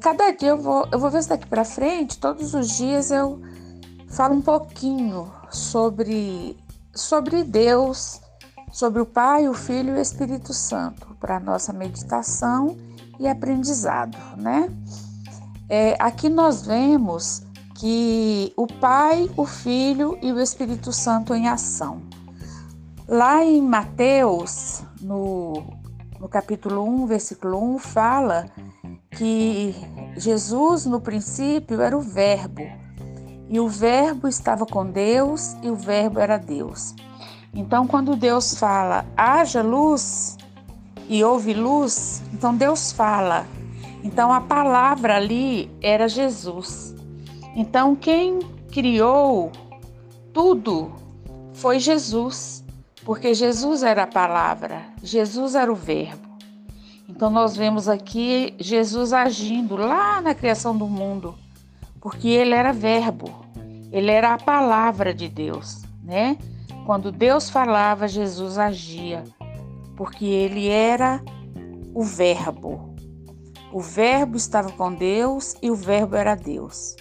cada dia eu vou, eu vou ver se daqui para frente, todos os dias eu falo um pouquinho sobre, sobre Deus, sobre o Pai, o Filho e o Espírito Santo, para nossa meditação e aprendizado, né? É, aqui nós vemos que o Pai, o Filho e o Espírito Santo em ação. Lá em Mateus, no, no capítulo 1, versículo 1, fala que Jesus, no princípio, era o Verbo, e o Verbo estava com Deus, e o Verbo era Deus. Então, quando Deus fala, haja luz, e houve luz, então Deus fala. Então, a palavra ali era Jesus. Então, quem criou tudo foi Jesus, porque Jesus era a palavra, Jesus era o Verbo. Então nós vemos aqui Jesus agindo lá na criação do mundo, porque ele era verbo, ele era a palavra de Deus, né? Quando Deus falava, Jesus agia, porque ele era o verbo. O verbo estava com Deus e o verbo era Deus.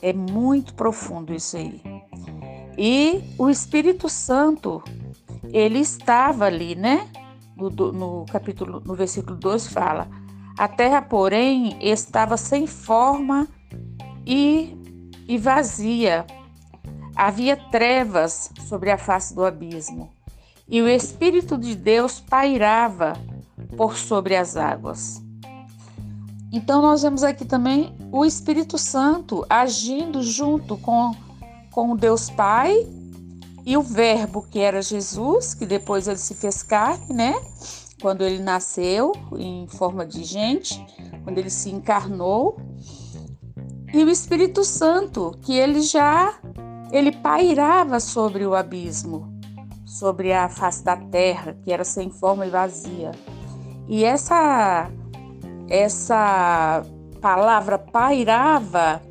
É muito profundo isso aí. E o Espírito Santo, ele estava ali, né? no, no capítulo, no versículo 2 fala: A terra, porém, estava sem forma e, e vazia. Havia trevas sobre a face do abismo, e o Espírito de Deus pairava por sobre as águas. Então, nós vemos aqui também o Espírito Santo agindo junto com, com Deus Pai e o Verbo, que era Jesus, que depois ele se fez carne, né? Quando ele nasceu em forma de gente, quando ele se encarnou. E o Espírito Santo, que ele já ele pairava sobre o abismo, sobre a face da terra, que era sem forma e vazia. E essa essa palavra pairava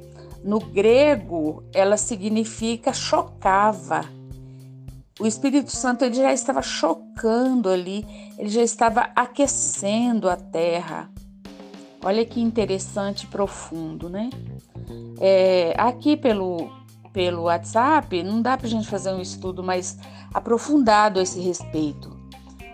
no grego, ela significa chocava o Espírito Santo ele já estava chocando ali, ele já estava aquecendo a terra. Olha que interessante e profundo, né? É, aqui pelo, pelo WhatsApp não dá para a gente fazer um estudo mais aprofundado a esse respeito,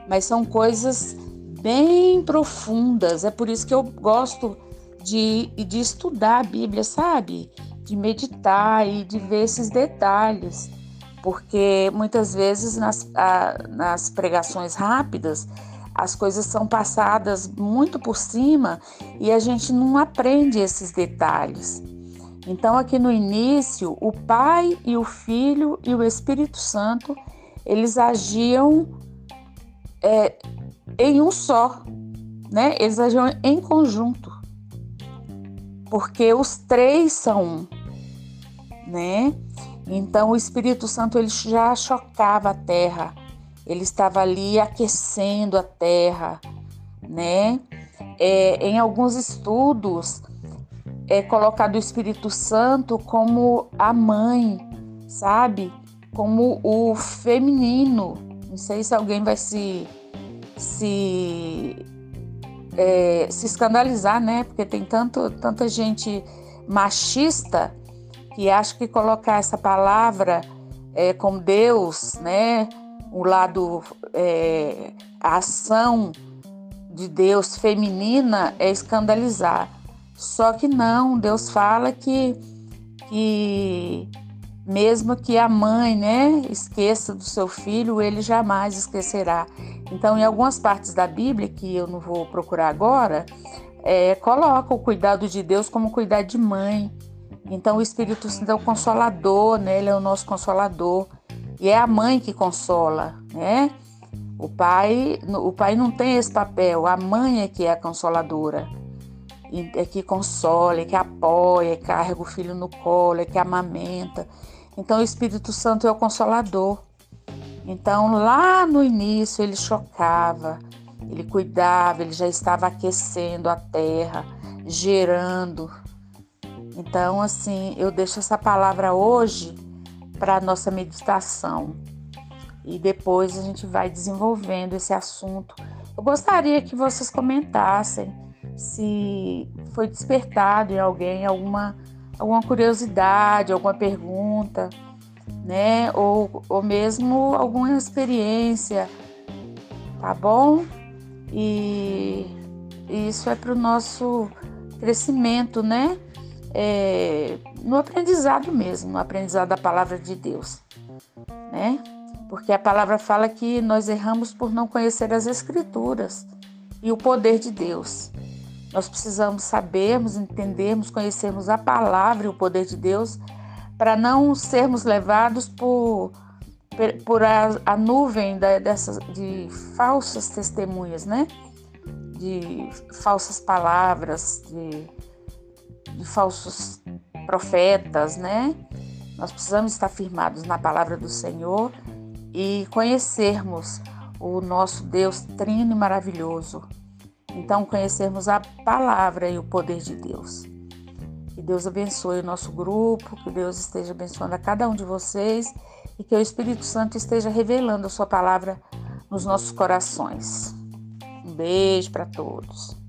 mas são coisas bem profundas. É por isso que eu gosto de, de estudar a Bíblia, sabe? De meditar e de ver esses detalhes porque muitas vezes nas, a, nas pregações rápidas as coisas são passadas muito por cima e a gente não aprende esses detalhes. Então, aqui no início, o Pai e o Filho e o Espírito Santo eles agiam é, em um só, né? Eles agiam em conjunto, porque os três são um, né? Então o Espírito Santo ele já chocava a terra, ele estava ali aquecendo a terra, né? É, em alguns estudos é colocado o Espírito Santo como a mãe, sabe? Como o feminino. Não sei se alguém vai se se é, se escandalizar, né? Porque tem tanto, tanta gente machista que acho que colocar essa palavra é, com Deus, né, o lado, é, a ação de Deus feminina é escandalizar. Só que não, Deus fala que, que mesmo que a mãe, né, esqueça do seu filho, ele jamais esquecerá. Então, em algumas partes da Bíblia, que eu não vou procurar agora, é, coloca o cuidado de Deus como cuidar de mãe. Então o Espírito Santo é o consolador, né? Ele é o nosso consolador. E é a mãe que consola, né? O pai, o pai não tem esse papel, a mãe é que é a consoladora. É que consola, é que apoia, é que carrega o filho no colo, é que amamenta. Então o Espírito Santo é o consolador. Então lá no início ele chocava, ele cuidava, ele já estava aquecendo a terra, gerando, então, assim, eu deixo essa palavra hoje para a nossa meditação e depois a gente vai desenvolvendo esse assunto. Eu gostaria que vocês comentassem se foi despertado em alguém alguma, alguma curiosidade, alguma pergunta, né? Ou, ou mesmo alguma experiência, tá bom? E isso é para o nosso crescimento, né? É, no aprendizado mesmo, no aprendizado da palavra de Deus, né? Porque a palavra fala que nós erramos por não conhecer as Escrituras e o poder de Deus. Nós precisamos sabermos, entendermos, conhecermos a palavra e o poder de Deus para não sermos levados por, por a, a nuvem da, dessas, de falsas testemunhas, né? De falsas palavras, de, de falsos profetas, né? Nós precisamos estar firmados na palavra do Senhor e conhecermos o nosso Deus trino e maravilhoso. Então, conhecermos a palavra e o poder de Deus. Que Deus abençoe o nosso grupo, que Deus esteja abençoando a cada um de vocês e que o Espírito Santo esteja revelando a sua palavra nos nossos corações. Um beijo para todos.